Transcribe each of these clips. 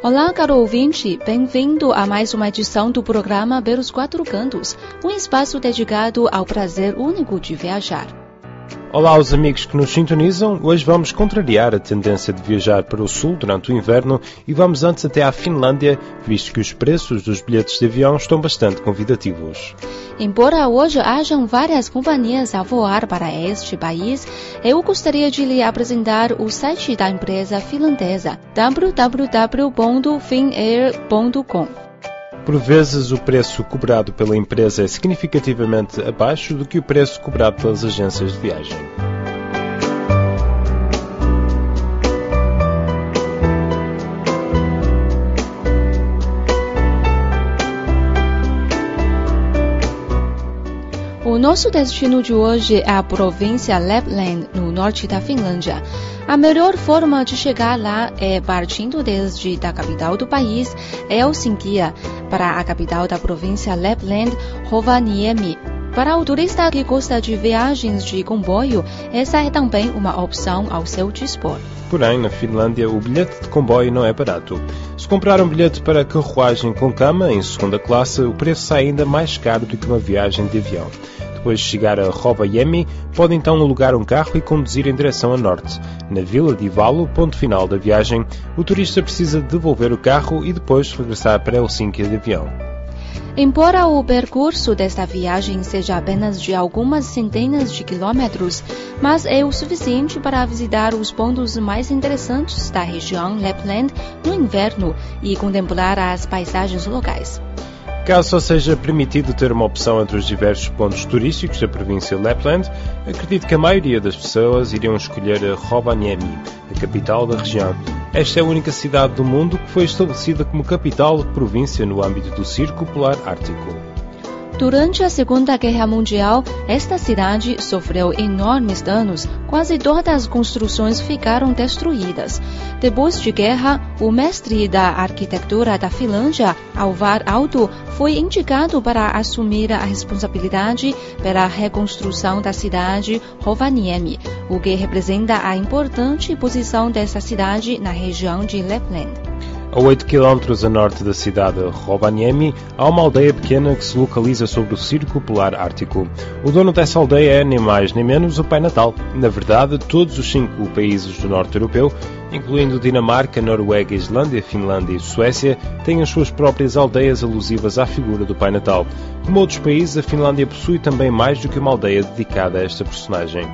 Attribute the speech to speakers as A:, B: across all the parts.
A: Olá, caro ouvinte, bem-vindo a mais uma edição do programa Pelos Quatro Cantos, um espaço dedicado ao prazer único de viajar.
B: Olá aos amigos que nos sintonizam. Hoje vamos contrariar a tendência de viajar para o sul durante o inverno e vamos antes até à Finlândia, visto que os preços dos bilhetes de avião estão bastante convidativos.
A: Embora hoje hajam várias companhias a voar para este país, eu gostaria de lhe apresentar o site da empresa finlandesa www.finair.com.
B: Por vezes, o preço cobrado pela empresa é significativamente abaixo do que o preço cobrado pelas agências de viagem.
A: O nosso destino de hoje é a província Lapland, no norte da Finlândia. A melhor forma de chegar lá é partindo desde a capital do país, Helsinki, para a capital da província Lapland, Rovaniemi. Para o turista que gosta de viagens de comboio, essa é também uma opção ao seu dispor.
B: Porém, na Finlândia, o bilhete de comboio não é barato. Se comprar um bilhete para carruagem com cama em segunda classe, o preço sai ainda mais caro do que uma viagem de avião. Depois de chegar a Rovaniemi, pode então alugar um carro e conduzir em direção a norte. Na vila de Ivalo, ponto final da viagem, o turista precisa devolver o carro e depois regressar para Helsinki de avião.
A: Embora o percurso desta viagem seja apenas de algumas centenas de quilômetros, mas é o suficiente para visitar os pontos mais interessantes da região Lapland no inverno e contemplar as paisagens locais.
B: Caso só seja permitido ter uma opção entre os diversos pontos turísticos da província Lapland, acredito que a maioria das pessoas iriam escolher Rovaniemi, a capital da região. Esta é a única cidade do mundo que foi estabelecida como capital de província no âmbito do Círculo Polar Ártico.
A: Durante a Segunda Guerra Mundial, esta cidade sofreu enormes danos, quase todas as construções ficaram destruídas. Depois de guerra, o mestre da arquitetura da Finlândia, Alvar Aalto, foi indicado para assumir a responsabilidade pela reconstrução da cidade Rovaniemi, o que representa a importante posição dessa cidade na região de Lapland.
B: A 8 km a norte da cidade de Rovaniemi, há uma aldeia pequena que se localiza sobre o Círculo Polar Ártico. O dono dessa aldeia é nem mais nem menos o Pai Natal. Na verdade, todos os cinco países do norte europeu, incluindo Dinamarca, Noruega, Islândia, Finlândia e Suécia, têm as suas próprias aldeias alusivas à figura do Pai Natal. Como outros países, a Finlândia possui também mais do que uma aldeia dedicada a esta personagem.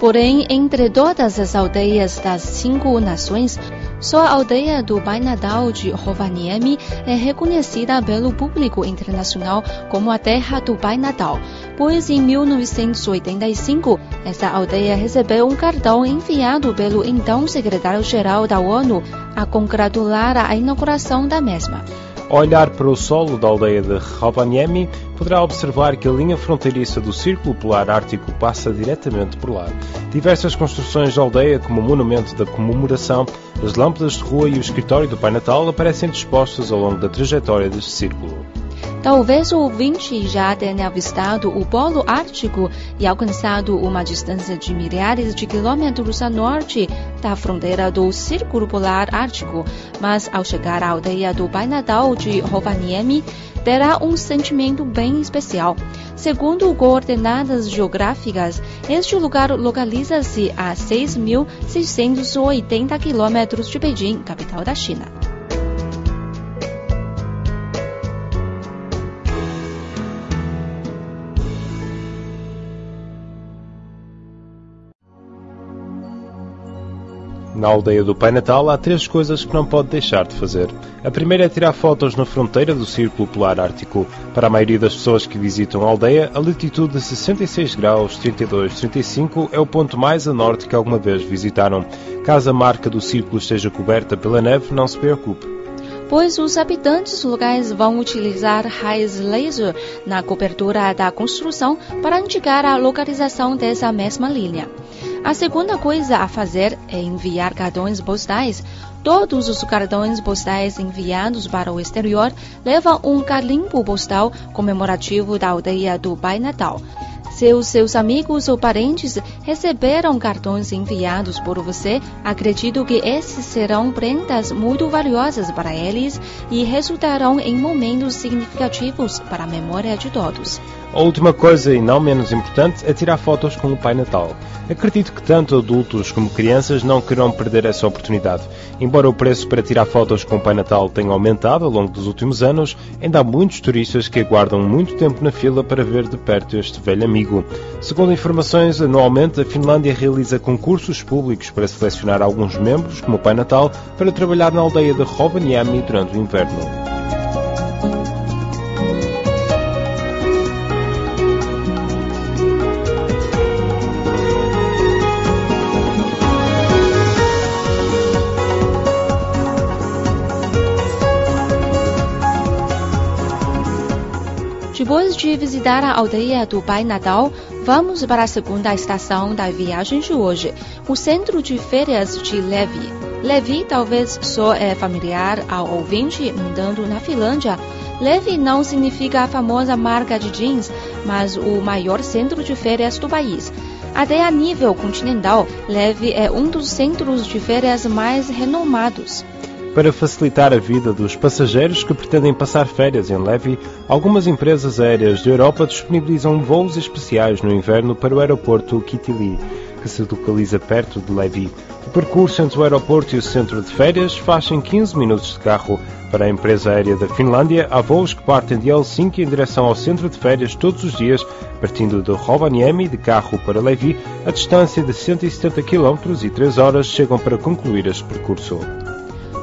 A: Porém, entre todas as aldeias das cinco nações, só a aldeia do Pai Natal de Rovaniemi é reconhecida pelo público internacional como a terra do Pai Natal, pois em 1985 essa aldeia recebeu um cartão enviado pelo então secretário-geral da ONU a congratular a inauguração da mesma.
B: Ao olhar para o solo da aldeia de Rovaniemi, poderá observar que a linha fronteiriça do Círculo Polar Ártico passa diretamente por lá. Diversas construções da aldeia, como o monumento da comemoração, as lâmpadas de rua e o escritório do Pai Natal aparecem dispostas ao longo da trajetória deste círculo.
A: Talvez o ouvinte já tenha avistado o Polo Ártico e alcançado uma distância de milhares de quilômetros a norte da fronteira do Círculo Polar Ártico, mas ao chegar à aldeia do Pai Natal de Rovaniemi, terá um sentimento bem especial. Segundo coordenadas geográficas, este lugar localiza-se a 6.680 quilômetros de Beijing, capital da China.
B: Na aldeia do Pai Natal há três coisas que não pode deixar de fazer. A primeira é tirar fotos na fronteira do Círculo Polar Ártico. Para a maioria das pessoas que visitam a aldeia, a latitude de 66 graus 32 35 é o ponto mais a norte que alguma vez visitaram. Caso a marca do círculo esteja coberta pela neve, não se preocupe.
A: pois os habitantes locais vão utilizar raios laser na cobertura da construção para indicar a localização dessa mesma linha. A segunda coisa a fazer é enviar cartões postais. Todos os cartões postais enviados para o exterior levam um carimbo postal comemorativo da aldeia do Pai Natal. Se os seus amigos ou parentes receberam cartões enviados por você, acredito que esses serão prendas muito valiosas para eles e resultarão em momentos significativos para a memória de todos.
B: A última coisa, e não menos importante, é tirar fotos com o Pai Natal. Acredito que tanto adultos como crianças não querão perder essa oportunidade. Embora o preço para tirar fotos com o Pai Natal tenha aumentado ao longo dos últimos anos, ainda há muitos turistas que aguardam muito tempo na fila para ver de perto este velho amigo. Segundo informações, anualmente a Finlândia realiza concursos públicos para selecionar alguns membros, como o Pai Natal, para trabalhar na aldeia de Rovaniemi durante o inverno.
A: Depois de visitar a aldeia do Pai Natal, vamos para a segunda estação da viagem de hoje, o centro de férias de Levi. Levi talvez só é familiar ao ouvinte andando na Finlândia. Levi não significa a famosa marca de jeans, mas o maior centro de férias do país. Até a nível continental, Levi é um dos centros de férias mais renomados.
B: Para facilitar a vida dos passageiros que pretendem passar férias em Levi, algumas empresas aéreas da Europa disponibilizam voos especiais no inverno para o aeroporto Kitili, que se localiza perto de Levi. O percurso entre o aeroporto e o centro de férias faz em 15 minutos de carro. Para a empresa aérea da Finlândia, há voos que partem de Helsinki em direção ao centro de férias todos os dias, partindo de Rovaniemi de carro para Levi, a distância de 170 km e 3 horas chegam para concluir este percurso.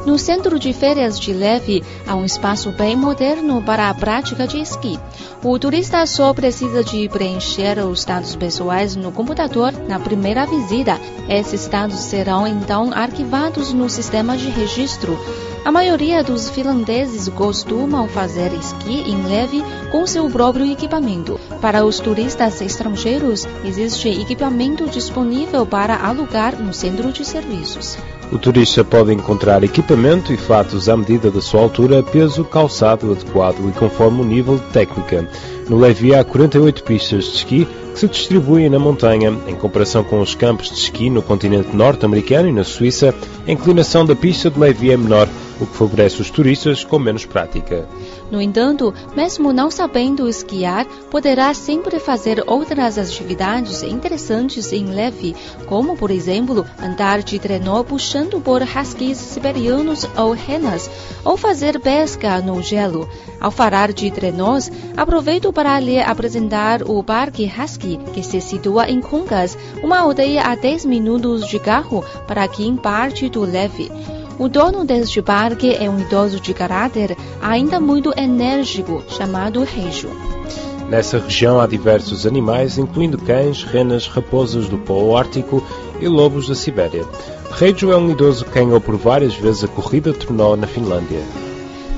A: No centro de férias de Leve há um espaço bem moderno para a prática de esqui. O turista só precisa de preencher os dados pessoais no computador na primeira visita. Esses dados serão então arquivados no sistema de registro. A maioria dos finlandeses costumam fazer esqui em leve com seu próprio equipamento. Para os turistas estrangeiros, existe equipamento disponível para alugar no centro de serviços.
B: O turista pode encontrar equipamento e fatos à medida da sua altura, peso, calçado adequado e conforme o nível de técnica. No Levi há 48 pistas de esqui que se distribuem na montanha. Em comparação com os campos de esqui no continente norte-americano e na Suíça, a inclinação da pista de Levi é menor, o que favorece os turistas com menos prática.
A: No entanto, mesmo não sabendo esquiar, poderá sempre fazer outras atividades interessantes em leve, como, por exemplo, andar de trenó puxando por huskies siberianos ou renas, ou fazer pesca no gelo. Ao falar de trenós, aproveito para lhe apresentar o Parque Husky, que se situa em Kungas, uma aldeia a 10 minutos de carro para quem parte do leve. O dono deste parque é um idoso de caráter ainda muito enérgico, chamado Reijo.
B: Nessa região há diversos animais, incluindo cães, renas, raposas do Polo Ártico e lobos da Sibéria. Reijo é um idoso que ganhou por várias vezes a corrida trenó na Finlândia.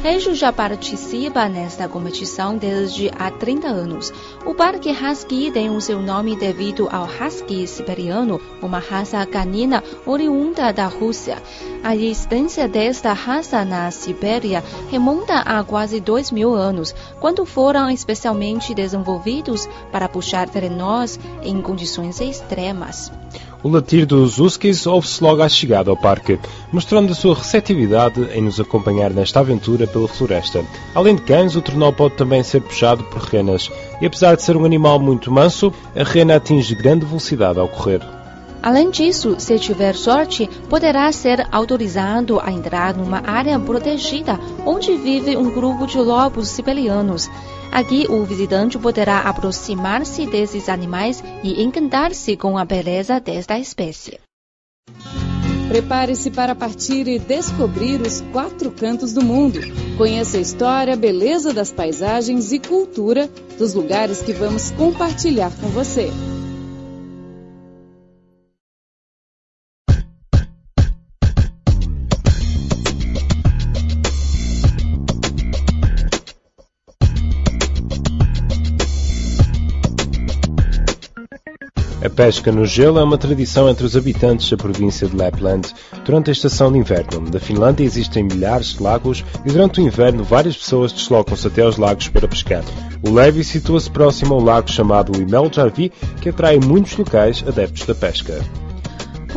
A: Reijo já participa nesta competição desde há 30 anos. O Parque Husky tem o seu nome devido ao Husky siberiano, uma raça canina oriunda da Rússia. A existência desta raça na Sibéria remonta a quase dois mil anos, quando foram especialmente desenvolvidos para puxar trenós em condições extremas.
B: O latir dos huskies ouve-se logo à chegada ao parque, mostrando a sua receptividade em nos acompanhar nesta aventura pela floresta. Além de cães, o trenó pode também ser puxado por renas, e apesar de ser um animal muito manso, a rena atinge grande velocidade ao correr.
A: Além disso, se tiver sorte, poderá ser autorizado a entrar numa área protegida onde vive um grupo de lobos siberianos. Aqui, o visitante poderá aproximar-se desses animais e encantar-se com a beleza desta espécie.
C: Prepare-se para partir e descobrir os quatro cantos do mundo. Conheça a história, beleza das paisagens e cultura dos lugares que vamos compartilhar com você.
B: Pesca no gelo é uma tradição entre os habitantes da província de Lapland. Durante a estação de inverno da Finlândia existem milhares de lagos e durante o inverno várias pessoas deslocam-se até aos lagos para pescar. O Levi situa-se próximo a um lago chamado Imeljarvi, que atrai muitos locais adeptos da pesca.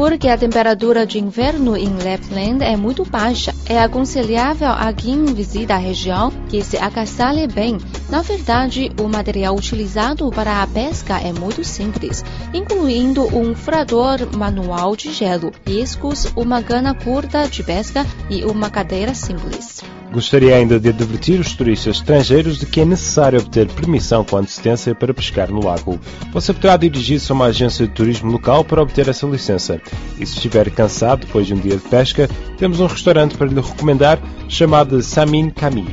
A: Porque a temperatura de inverno em Lapland é muito baixa, é aconselhável a quem visita a região que se agasalhe bem. Na verdade, o material utilizado para a pesca é muito simples, incluindo um furador manual de gelo, iscos, uma cana curta de pesca e uma cadeira simples.
B: Gostaria ainda de advertir os turistas estrangeiros de que é necessário obter permissão com antecedência para pescar no lago. Você poderá dirigir-se a uma agência de turismo local para obter essa licença. E se estiver cansado depois de um dia de pesca, temos um restaurante para lhe recomendar chamado Samin Kami.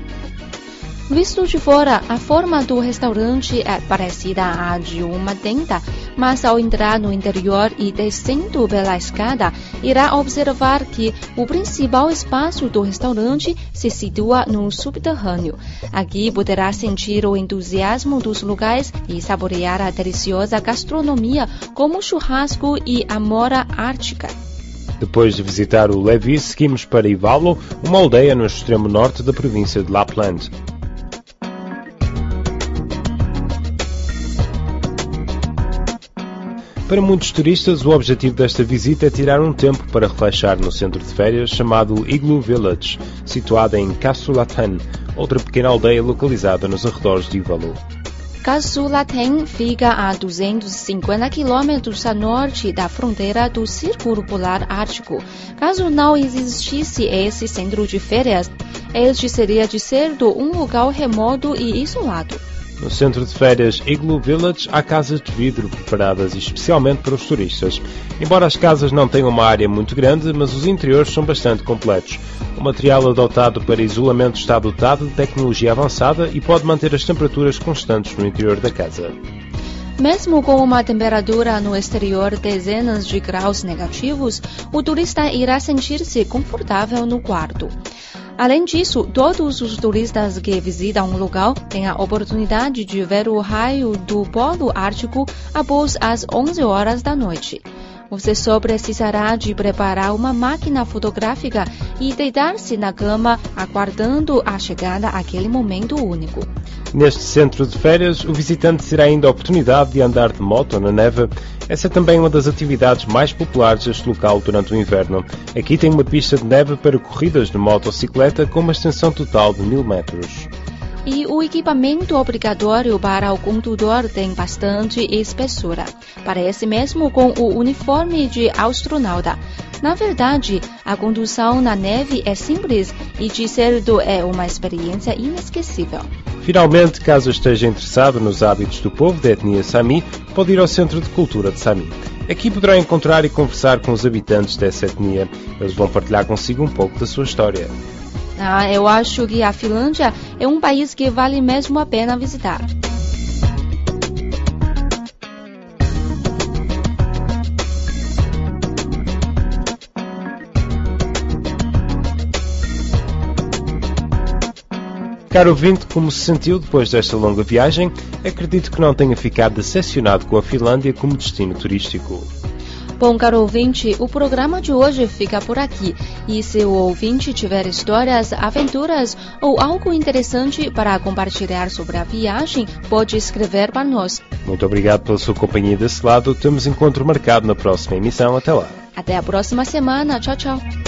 A: Visto de fora, a forma do restaurante é parecida à de uma tenda, mas ao entrar no interior e descendo pela escada, irá observar que o principal espaço do restaurante se situa no subterrâneo. Aqui poderá sentir o entusiasmo dos lugares e saborear a deliciosa gastronomia como churrasco e amora ártica.
B: Depois de visitar o Levi, seguimos para Ivalo, uma aldeia no extremo norte da província de Lapland. Para muitos turistas, o objetivo desta visita é tirar um tempo para relaxar no centro de férias chamado Igloo Village, situado em Kasulatan, outra pequena aldeia localizada nos arredores de Ivalu.
A: Kasulatan fica a 250 quilômetros a norte da fronteira do Círculo Polar Ártico. Caso não existisse esse centro de férias, este seria de certo um lugar remoto e isolado.
B: No centro de férias Igloo Village há casas de vidro preparadas especialmente para os turistas. Embora as casas não tenham uma área muito grande, mas os interiores são bastante completos. O material adotado para isolamento está dotado de tecnologia avançada e pode manter as temperaturas constantes no interior da casa.
A: Mesmo com uma temperatura no exterior dezenas de graus negativos, o turista irá sentir-se confortável no quarto. Além disso, todos os turistas que visitam o local têm a oportunidade de ver o raio do Polo Ártico após as 11 horas da noite. Você só precisará de preparar uma máquina fotográfica e deitar-se na cama aguardando a chegada àquele momento único.
B: Neste centro de férias, o visitante terá ainda a oportunidade de andar de moto na neve. Essa é também uma das atividades mais populares deste local durante o inverno. Aqui tem uma pista de neve para corridas de motocicleta com uma extensão total de mil metros.
A: E o equipamento obrigatório para o condutor tem bastante espessura. Parece mesmo com o uniforme de astronauta. Na verdade, a condução na neve é simples e de certo é uma experiência inesquecível.
B: Finalmente, caso esteja interessado nos hábitos do povo da etnia Sami, pode ir ao Centro de Cultura de Sami. Aqui poderá encontrar e conversar com os habitantes dessa etnia. Eles vão partilhar consigo um pouco da sua história.
A: Ah, eu acho que a Finlândia é um país que vale mesmo a pena visitar.
B: Caro ouvinte, como se sentiu depois desta longa viagem, acredito que não tenha ficado decepcionado com a Finlândia como destino turístico.
A: Bom, caro ouvinte, o programa de hoje fica por aqui. E se o ouvinte tiver histórias, aventuras ou algo interessante para compartilhar sobre a viagem, pode escrever para nós.
B: Muito obrigado pela sua companhia desse lado. Temos encontro marcado na próxima emissão. Até lá.
A: Até a próxima semana. Tchau, tchau.